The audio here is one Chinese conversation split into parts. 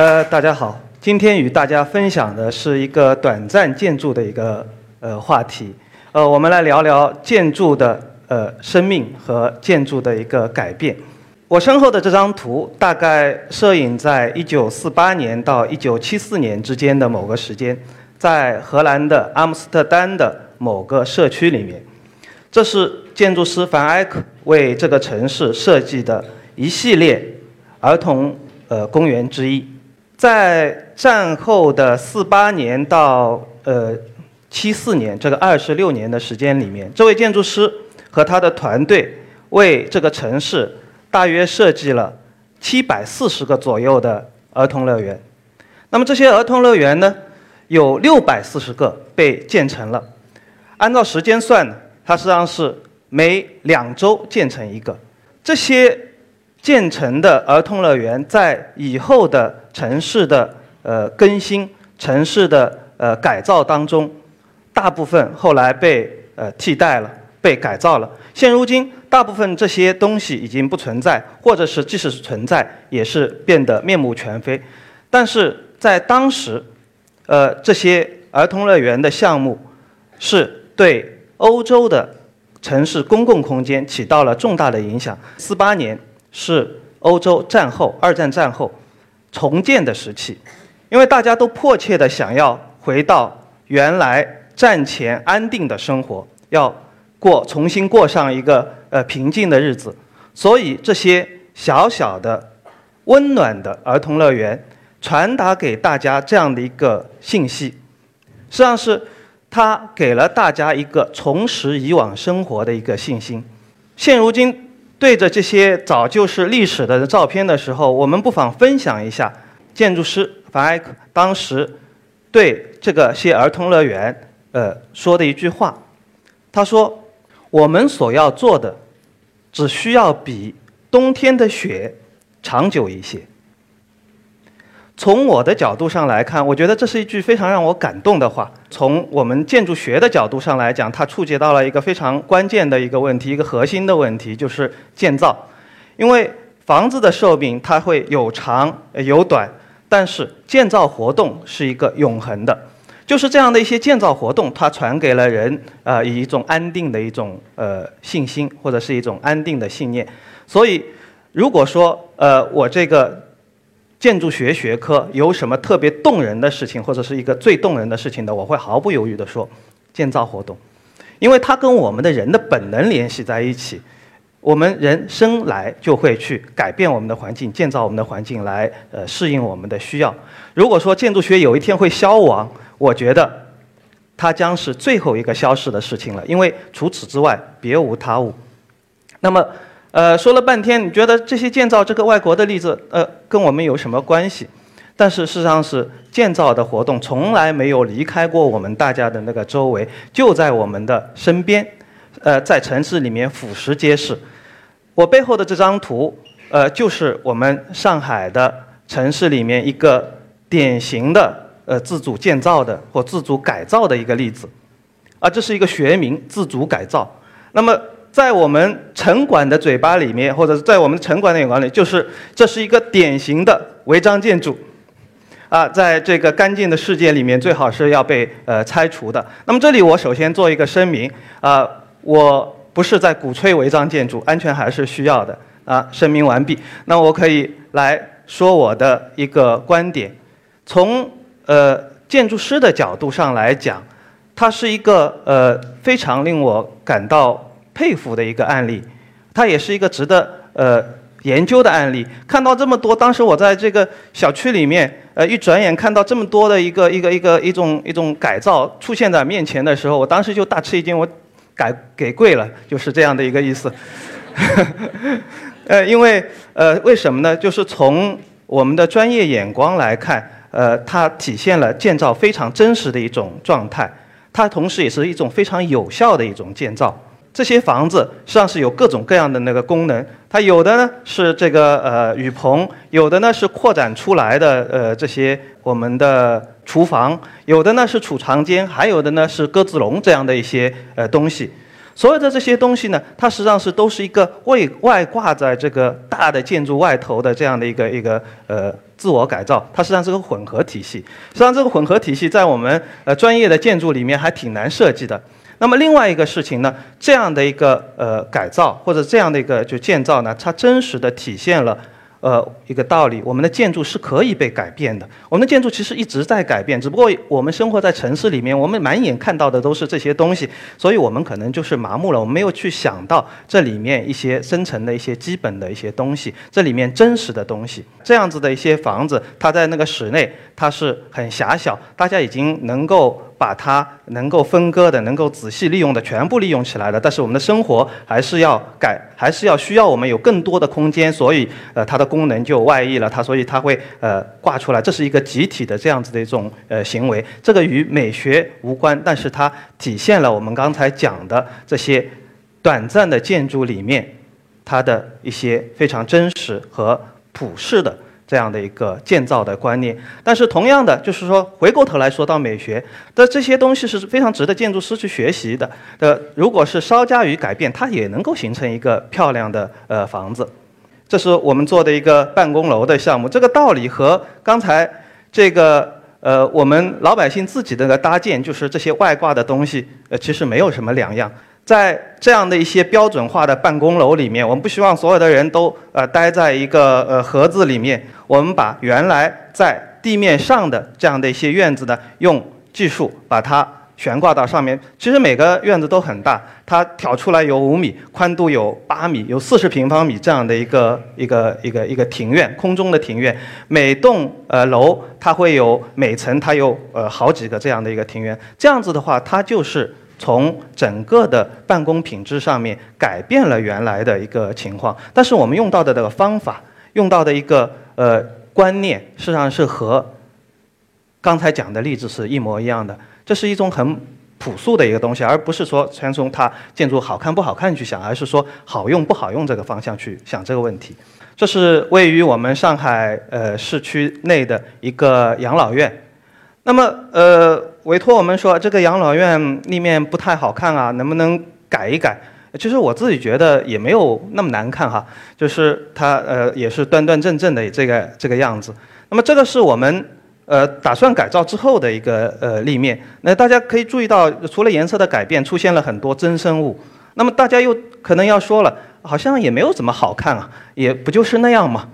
呃，大家好，今天与大家分享的是一个短暂建筑的一个呃话题。呃，我们来聊聊建筑的呃生命和建筑的一个改变。我身后的这张图大概摄影在一九四八年到一九七四年之间的某个时间，在荷兰的阿姆斯特丹的某个社区里面。这是建筑师凡埃克为这个城市设计的一系列儿童呃公园之一。在战后的四八年到呃七四年这个二十六年的时间里面，这位建筑师和他的团队为这个城市。大约设计了七百四十个左右的儿童乐园，那么这些儿童乐园呢，有六百四十个被建成了。按照时间算呢，它实际上是每两周建成一个。这些建成的儿童乐园在以后的城市的呃更新、城市的呃改造当中，大部分后来被呃替代了。被改造了。现如今，大部分这些东西已经不存在，或者是即使是存在，也是变得面目全非。但是在当时，呃，这些儿童乐园的项目是对欧洲的城市公共空间起到了重大的影响。四八年是欧洲战后二战战后重建的时期，因为大家都迫切的想要回到原来战前安定的生活，要。过重新过上一个呃平静的日子，所以这些小小的、温暖的儿童乐园传达给大家这样的一个信息，实际上是它给了大家一个重拾以往生活的一个信心。现如今对着这些早就是历史的照片的时候，我们不妨分享一下建筑师凡艾克当时对这个些儿童乐园呃说的一句话，他说。我们所要做的，只需要比冬天的雪长久一些。从我的角度上来看，我觉得这是一句非常让我感动的话。从我们建筑学的角度上来讲，它触及到了一个非常关键的一个问题，一个核心的问题，就是建造。因为房子的寿命它会有长有短，但是建造活动是一个永恒的。就是这样的一些建造活动，它传给了人呃以一种安定的一种呃信心，或者是一种安定的信念。所以，如果说呃我这个建筑学学科有什么特别动人的事情，或者是一个最动人的事情的，我会毫不犹豫地说建造活动，因为它跟我们的人的本能联系在一起。我们人生来就会去改变我们的环境，建造我们的环境来呃适应我们的需要。如果说建筑学有一天会消亡，我觉得，它将是最后一个消失的事情了，因为除此之外别无他物。那么，呃，说了半天，你觉得这些建造这个外国的例子，呃，跟我们有什么关系？但是事实上是建造的活动从来没有离开过我们大家的那个周围，就在我们的身边，呃，在城市里面俯拾皆是。我背后的这张图，呃，就是我们上海的城市里面一个典型的。呃，自主建造的或自主改造的一个例子，啊，这是一个学名——自主改造。那么，在我们城管的嘴巴里面，或者是在我们城管的眼光里，就是这是一个典型的违章建筑，啊，在这个干净的世界里面，最好是要被呃拆除的。那么，这里我首先做一个声明，啊，我不是在鼓吹违章建筑，安全还是需要的，啊，声明完毕。那我可以来说我的一个观点，从。呃，建筑师的角度上来讲，它是一个呃非常令我感到佩服的一个案例，它也是一个值得呃研究的案例。看到这么多，当时我在这个小区里面，呃，一转眼看到这么多的一个一个一个一种一种改造出现在面前的时候，我当时就大吃一惊，我改给跪了，就是这样的一个意思。呃，因为呃，为什么呢？就是从我们的专业眼光来看。呃，它体现了建造非常真实的一种状态，它同时也是一种非常有效的一种建造。这些房子实际上是有各种各样的那个功能，它有的呢是这个呃雨棚，有的呢是扩展出来的呃这些我们的厨房，有的呢是储藏间，还有的呢是鸽子笼这样的一些呃东西。所有的这些东西呢，它实际上是都是一个外外挂在这个大的建筑外头的这样的一个一个呃。自我改造，它实际上是个混合体系。实际上，这个混合体系在我们呃专业的建筑里面还挺难设计的。那么另外一个事情呢，这样的一个呃改造或者这样的一个就建造呢，它真实的体现了。呃，一个道理，我们的建筑是可以被改变的。我们的建筑其实一直在改变，只不过我们生活在城市里面，我们满眼看到的都是这些东西，所以我们可能就是麻木了，我们没有去想到这里面一些深层的一些基本的一些东西，这里面真实的东西。这样子的一些房子，它在那个室内，它是很狭小，大家已经能够。把它能够分割的、能够仔细利用的全部利用起来了，但是我们的生活还是要改，还是要需要我们有更多的空间，所以呃它的功能就外溢了，它所以它会呃挂出来，这是一个集体的这样子的一种呃行为，这个与美学无关，但是它体现了我们刚才讲的这些短暂的建筑里面它的一些非常真实和普世的。这样的一个建造的观念，但是同样的，就是说回过头来说到美学的这些东西是非常值得建筑师去学习的。的，如果是稍加于改变，它也能够形成一个漂亮的呃房子。这是我们做的一个办公楼的项目，这个道理和刚才这个呃我们老百姓自己的搭建，就是这些外挂的东西，呃其实没有什么两样。在这样的一些标准化的办公楼里面，我们不希望所有的人都呃待在一个呃盒子里面。我们把原来在地面上的这样的一些院子呢，用技术把它悬挂到上面。其实每个院子都很大，它挑出来有五米，宽度有八米，有四十平方米这样的一个一个一个一个庭院，空中的庭院。每栋呃楼它会有每层它有呃好几个这样的一个庭院。这样子的话，它就是。从整个的办公品质上面改变了原来的一个情况，但是我们用到的这个方法，用到的一个呃观念，事实上是和刚才讲的例子是一模一样的。这是一种很朴素的一个东西，而不是说全从它建筑好看不好看去想，而是说好用不好用这个方向去想这个问题。这是位于我们上海呃市区内的一个养老院。那么，呃，委托我们说这个养老院立面不太好看啊，能不能改一改？其实我自己觉得也没有那么难看哈，就是它呃也是端端正正的这个这个样子。那么这个是我们呃打算改造之后的一个呃立面。那大家可以注意到，除了颜色的改变，出现了很多增生物。那么大家又可能要说了，好像也没有怎么好看啊，也不就是那样嘛。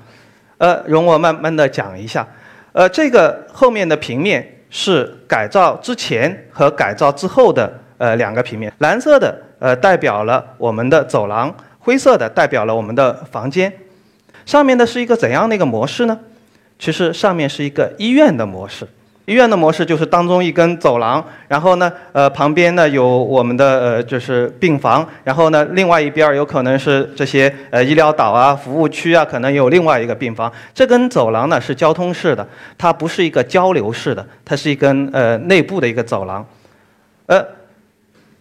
呃，容我慢慢的讲一下。呃，这个后面的平面。是改造之前和改造之后的呃两个平面，蓝色的呃代表了我们的走廊，灰色的代表了我们的房间。上面的是一个怎样的一个模式呢？其实上面是一个医院的模式。医院的模式就是当中一根走廊，然后呢，呃，旁边呢有我们的呃就是病房，然后呢，另外一边有可能是这些呃医疗岛啊、服务区啊，可能有另外一个病房。这根走廊呢是交通式的，它不是一个交流式的，它是一根呃内部的一个走廊。呃，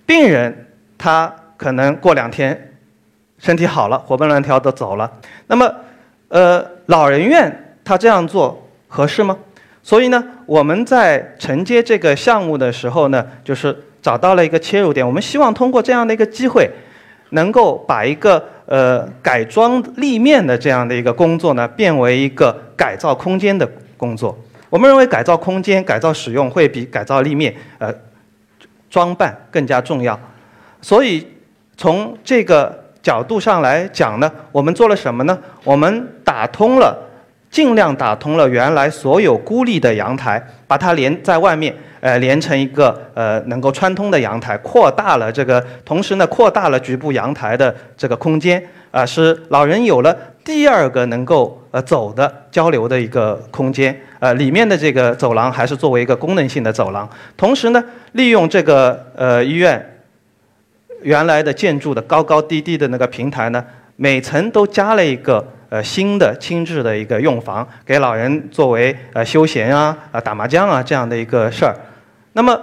病人他可能过两天身体好了，活蹦乱跳的走了。那么，呃，老人院他这样做合适吗？所以呢，我们在承接这个项目的时候呢，就是找到了一个切入点。我们希望通过这样的一个机会，能够把一个呃改装立面的这样的一个工作呢，变为一个改造空间的工作。我们认为改造空间、改造使用会比改造立面呃装扮更加重要。所以从这个角度上来讲呢，我们做了什么呢？我们打通了。尽量打通了原来所有孤立的阳台，把它连在外面，呃，连成一个呃能够穿通的阳台，扩大了这个，同时呢，扩大了局部阳台的这个空间，啊，使老人有了第二个能够呃走的交流的一个空间，呃，里面的这个走廊还是作为一个功能性的走廊，同时呢，利用这个呃医院原来的建筑的高高低低的那个平台呢，每层都加了一个。呃，新的轻质的一个用房，给老人作为呃休闲啊、啊打麻将啊这样的一个事儿。那么，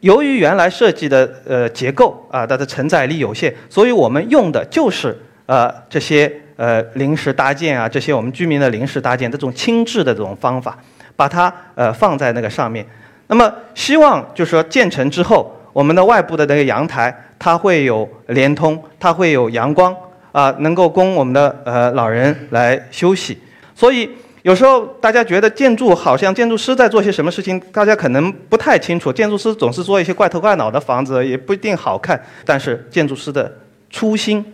由于原来设计的呃结构啊，它的承载力有限，所以我们用的就是呃这些呃临时搭建啊，这些我们居民的临时搭建这种轻质的这种方法，把它呃放在那个上面。那么，希望就是说建成之后，我们的外部的那个阳台它会有连通，它会有阳光。啊，能够供我们的呃老人来休息，所以有时候大家觉得建筑好像建筑师在做些什么事情，大家可能不太清楚。建筑师总是做一些怪头怪脑的房子，也不一定好看。但是建筑师的初心，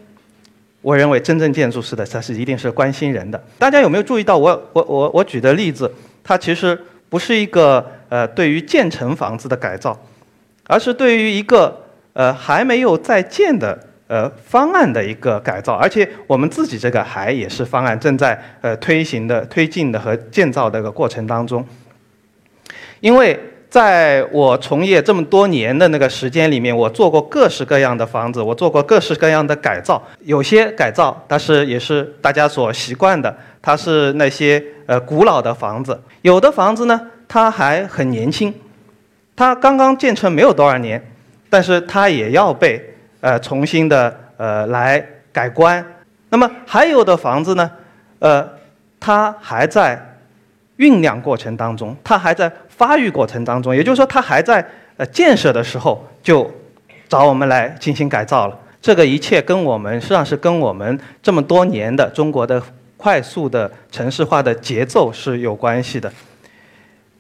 我认为真正建筑师的他是一定是关心人的。大家有没有注意到我我我我举的例子？它其实不是一个呃对于建成房子的改造，而是对于一个呃还没有在建的。呃，方案的一个改造，而且我们自己这个还也是方案正在呃推行的、推进的和建造的一个过程当中。因为在我从业这么多年的那个时间里面，我做过各式各样的房子，我做过各式各样的改造。有些改造，它是也是大家所习惯的，它是那些呃古老的房子。有的房子呢，它还很年轻，它刚刚建成没有多少年，但是它也要被。呃，重新的呃来改观。那么还有的房子呢，呃，它还在酝酿过程当中，它还在发育过程当中。也就是说，它还在呃建设的时候就找我们来进行改造了。这个一切跟我们实际上是跟我们这么多年的中国的快速的城市化的节奏是有关系的。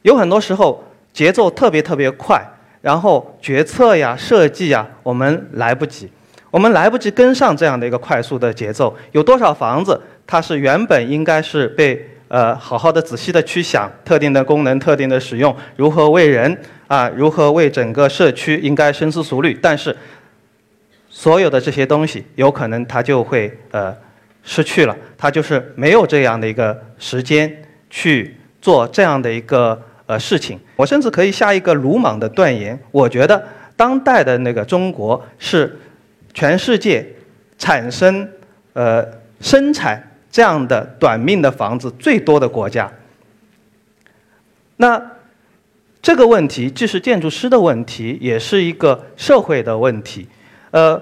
有很多时候节奏特别特别快。然后决策呀、设计呀，我们来不及，我们来不及跟上这样的一个快速的节奏。有多少房子，它是原本应该是被呃好好的、仔细的去想特定的功能、特定的使用，如何为人啊，如何为整个社区应该深思熟虑。但是所有的这些东西，有可能它就会呃失去了，它就是没有这样的一个时间去做这样的一个。呃，事情，我甚至可以下一个鲁莽的断言，我觉得当代的那个中国是全世界产生呃生产这样的短命的房子最多的国家。那这个问题既是建筑师的问题，也是一个社会的问题。呃，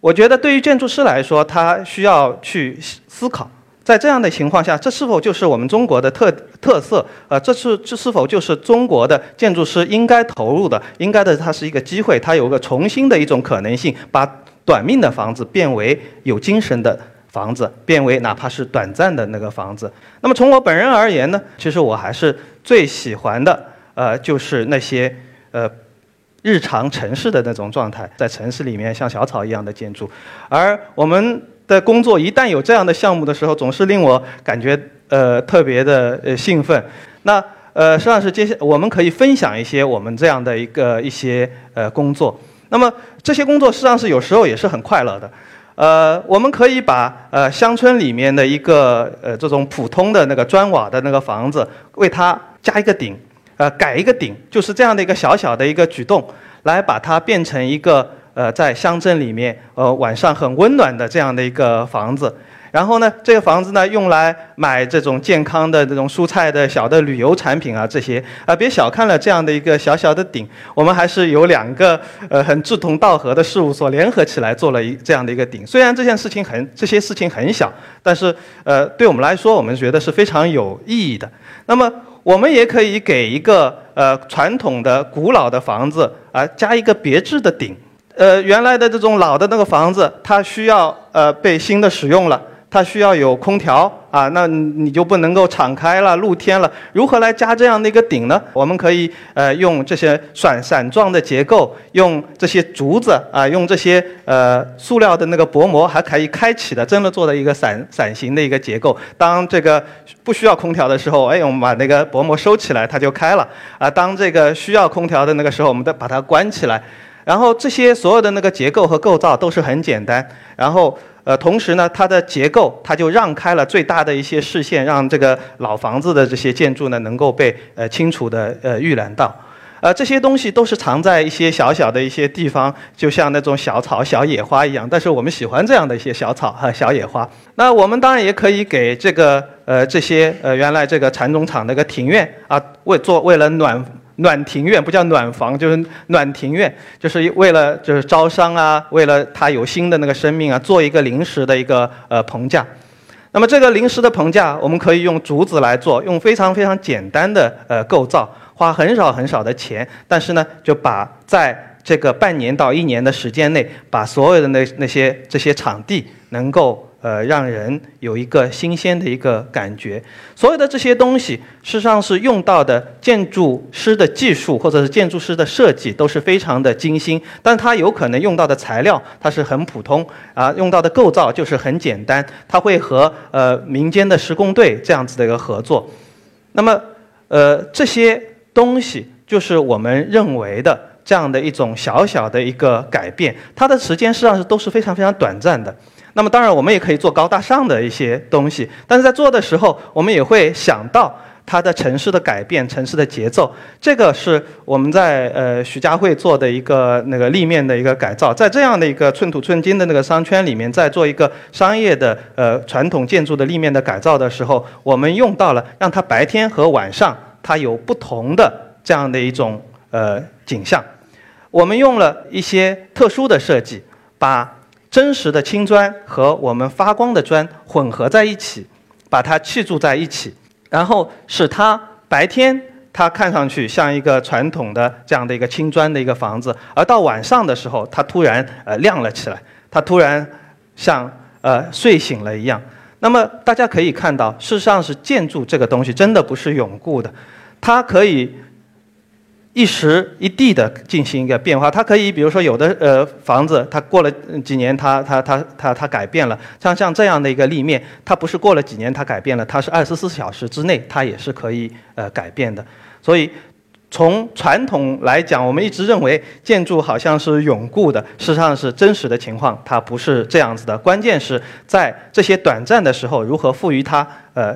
我觉得对于建筑师来说，他需要去思考。在这样的情况下，这是否就是我们中国的特特色？呃，这是这是否就是中国的建筑师应该投入的？应该的，它是一个机会，它有个重新的一种可能性，把短命的房子变为有精神的房子，变为哪怕是短暂的那个房子。那么从我本人而言呢，其实我还是最喜欢的，呃，就是那些呃日常城市的那种状态，在城市里面像小草一样的建筑，而我们。的工作一旦有这样的项目的时候，总是令我感觉呃特别的呃兴奋。那呃实际上是接下我们可以分享一些我们这样的一个一些呃工作。那么这些工作实际上是有时候也是很快乐的。呃，我们可以把呃乡村里面的一个呃这种普通的那个砖瓦的那个房子，为它加一个顶，呃改一个顶，就是这样的一个小小的一个举动，来把它变成一个。呃，在乡镇里面，呃，晚上很温暖的这样的一个房子，然后呢，这个房子呢，用来买这种健康的这种蔬菜的小的旅游产品啊，这些啊，别小看了这样的一个小小的顶，我们还是有两个呃很志同道合的事务所联合起来做了一这样的一个顶。虽然这件事情很这些事情很小，但是呃，对我们来说，我们觉得是非常有意义的。那么，我们也可以给一个呃传统的古老的房子啊加一个别致的顶。呃，原来的这种老的那个房子，它需要呃被新的使用了，它需要有空调啊，那你就不能够敞开了，露天了。如何来加这样的一个顶呢？我们可以呃用这些伞伞状的结构，用这些竹子啊，用这些呃塑料的那个薄膜，还可以开启的，真的做的一个伞伞形的一个结构。当这个不需要空调的时候，哎，我们把那个薄膜收起来，它就开了啊。当这个需要空调的那个时候，我们再把它关起来。然后这些所有的那个结构和构造都是很简单，然后呃，同时呢，它的结构它就让开了最大的一些视线，让这个老房子的这些建筑呢能够被呃清楚的呃预览到，呃，这些东西都是藏在一些小小的一些地方，就像那种小草、小野花一样。但是我们喜欢这样的一些小草和小野花。那我们当然也可以给这个呃这些呃原来这个蚕种厂那个庭院啊，为做为了暖。暖庭院不叫暖房，就是暖庭院，就是为了就是招商啊，为了它有新的那个生命啊，做一个临时的一个呃棚架。那么这个临时的棚架，我们可以用竹子来做，用非常非常简单的呃构造，花很少很少的钱，但是呢，就把在这个半年到一年的时间内，把所有的那那些这些场地能够。呃让人有一个新鲜的一个感觉。所有的这些东西，事实上是用到的建筑师的技术或者是建筑师的设计都是非常的精心，但它有可能用到的材料它是很普通啊，用到的构造就是很简单，它会和呃民间的施工队这样子的一个合作。那么呃这些东西就是我们认为的。这样的一种小小的一个改变，它的时间实际上是都是非常非常短暂的。那么当然，我们也可以做高大上的一些东西，但是在做的时候，我们也会想到它的城市的改变、城市的节奏。这个是我们在呃徐家汇做的一个那个立面的一个改造，在这样的一个寸土寸金的那个商圈里面，在做一个商业的呃传统建筑的立面的改造的时候，我们用到了让它白天和晚上它有不同的这样的一种呃景象。我们用了一些特殊的设计，把真实的青砖和我们发光的砖混合在一起，把它砌筑在一起，然后使它白天它看上去像一个传统的这样的一个青砖的一个房子，而到晚上的时候，它突然呃亮了起来，它突然像呃睡醒了一样。那么大家可以看到，事实上是建筑这个东西真的不是永固的，它可以。一时一地的进行一个变化，它可以，比如说有的呃房子，它过了几年，它它它它它改变了，像像这样的一个立面，它不是过了几年它改变了，它是二十四小时之内它也是可以呃改变的。所以从传统来讲，我们一直认为建筑好像是永固的，事实上是真实的情况，它不是这样子的。关键是在这些短暂的时候，如何赋予它呃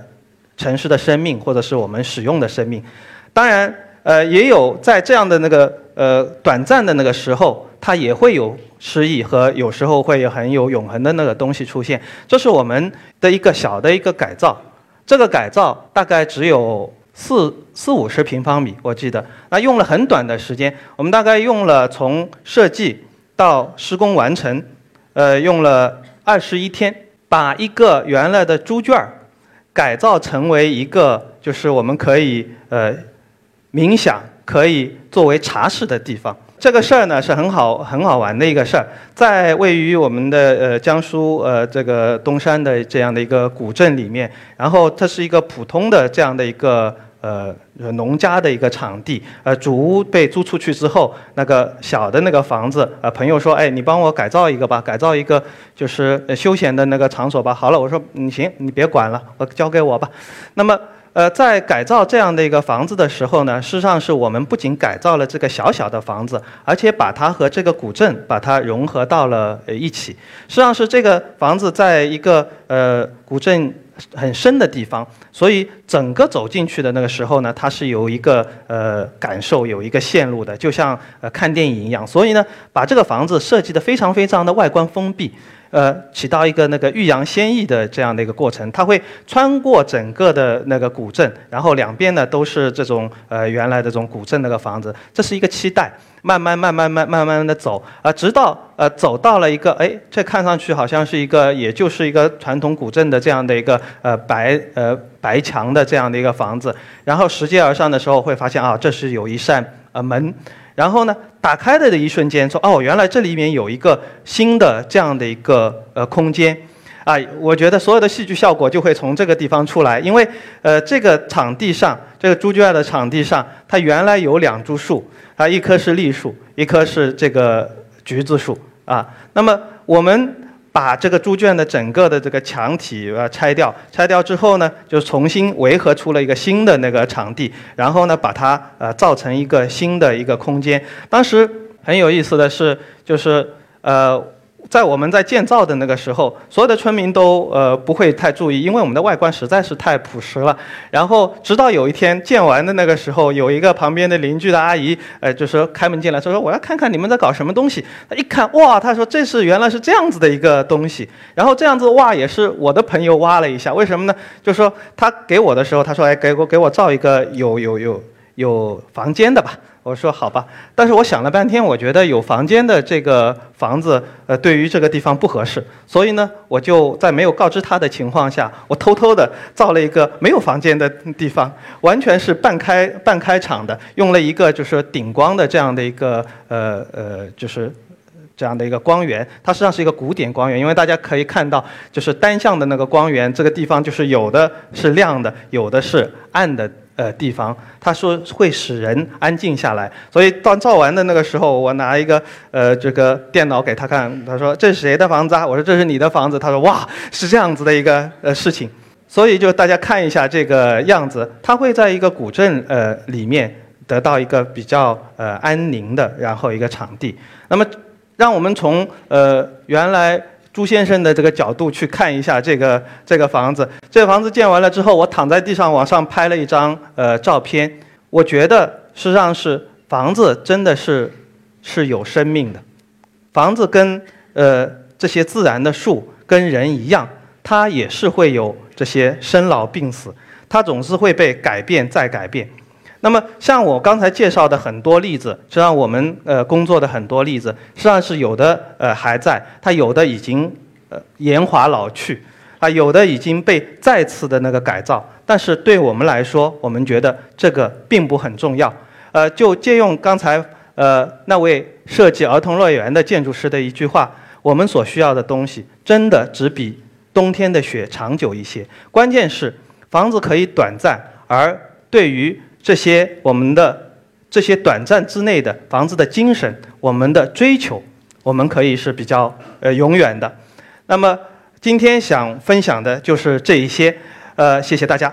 城市的生命，或者是我们使用的生命。当然。呃，也有在这样的那个呃短暂的那个时候，它也会有诗意和有时候会有很有永恒的那个东西出现。这是我们的一个小的一个改造，这个改造大概只有四四五十平方米，我记得。那用了很短的时间，我们大概用了从设计到施工完成，呃，用了二十一天，把一个原来的猪圈儿改造成为一个就是我们可以呃。冥想可以作为茶室的地方，这个事儿呢是很好很好玩的一个事儿，在位于我们的呃江苏呃这个东山的这样的一个古镇里面，然后它是一个普通的这样的一个呃农家的一个场地，呃主屋被租出去之后，那个小的那个房子，呃朋友说，哎你帮我改造一个吧，改造一个就是休闲的那个场所吧。好了，我说你行，你别管了，我交给我吧。那么。呃，在改造这样的一个房子的时候呢，事实上是我们不仅改造了这个小小的房子，而且把它和这个古镇把它融合到了一起。实际上是这个房子在一个呃古镇很深的地方，所以整个走进去的那个时候呢，它是有一个呃感受，有一个线路的，就像呃看电影一样。所以呢，把这个房子设计的非常非常的外观封闭。呃，起到一个那个欲扬先抑的这样的一个过程，它会穿过整个的那个古镇，然后两边呢都是这种呃原来的这种古镇那个房子，这是一个期待，慢慢慢慢慢慢慢的走啊，直到呃走到了一个哎，这看上去好像是一个，也就是一个传统古镇的这样的一个呃白呃白墙的这样的一个房子，然后拾阶而上的时候会发现啊，这是有一扇呃门。然后呢，打开的的一瞬间，说哦，原来这里面有一个新的这样的一个呃空间，啊，我觉得所有的戏剧效果就会从这个地方出来，因为呃这个场地上，这个猪圈的场地上，它原来有两株树，啊，一棵是栗树，一棵是这个橘子树，啊，那么我们。把这个猪圈的整个的这个墙体呃拆掉，拆掉之后呢，就重新围合出了一个新的那个场地，然后呢，把它呃造成一个新的一个空间。当时很有意思的是，就是呃。在我们在建造的那个时候，所有的村民都呃不会太注意，因为我们的外观实在是太朴实了。然后直到有一天建完的那个时候，有一个旁边的邻居的阿姨，呃，就说开门进来，说说我要看看你们在搞什么东西。他一看，哇，他说这是原来是这样子的一个东西。然后这样子挖也是我的朋友挖了一下，为什么呢？就说他给我的时候，他说哎，给我给我造一个有有有有房间的吧。我说好吧，但是我想了半天，我觉得有房间的这个房子，呃，对于这个地方不合适，所以呢，我就在没有告知他的情况下，我偷偷的造了一个没有房间的地方，完全是半开半开场的，用了一个就是顶光的这样的一个呃呃，就是。这样的一个光源，它实际上是一个古典光源，因为大家可以看到，就是单向的那个光源，这个地方就是有的是亮的，有的是暗的。呃，地方，他说会使人安静下来，所以当造完的那个时候，我拿一个呃这个电脑给他看，他说这是谁的房子啊？我说这是你的房子。他说哇，是这样子的一个呃事情，所以就大家看一下这个样子，他会在一个古镇呃里面得到一个比较呃安宁的然后一个场地。那么，让我们从呃原来。朱先生的这个角度去看一下这个这个房子，这个房子建完了之后，我躺在地上往上拍了一张呃照片。我觉得实际上是房子真的是是有生命的，房子跟呃这些自然的树跟人一样，它也是会有这些生老病死，它总是会被改变再改变。那么，像我刚才介绍的很多例子，实际上我们呃工作的很多例子，实际上是有的呃还在，它有的已经呃年华老去，啊有的已经被再次的那个改造，但是对我们来说，我们觉得这个并不很重要。呃，就借用刚才呃那位设计儿童乐园的建筑师的一句话，我们所需要的东西真的只比冬天的雪长久一些。关键是房子可以短暂，而对于这些我们的这些短暂之内的房子的精神，我们的追求，我们可以是比较呃永远的。那么今天想分享的就是这一些，呃，谢谢大家。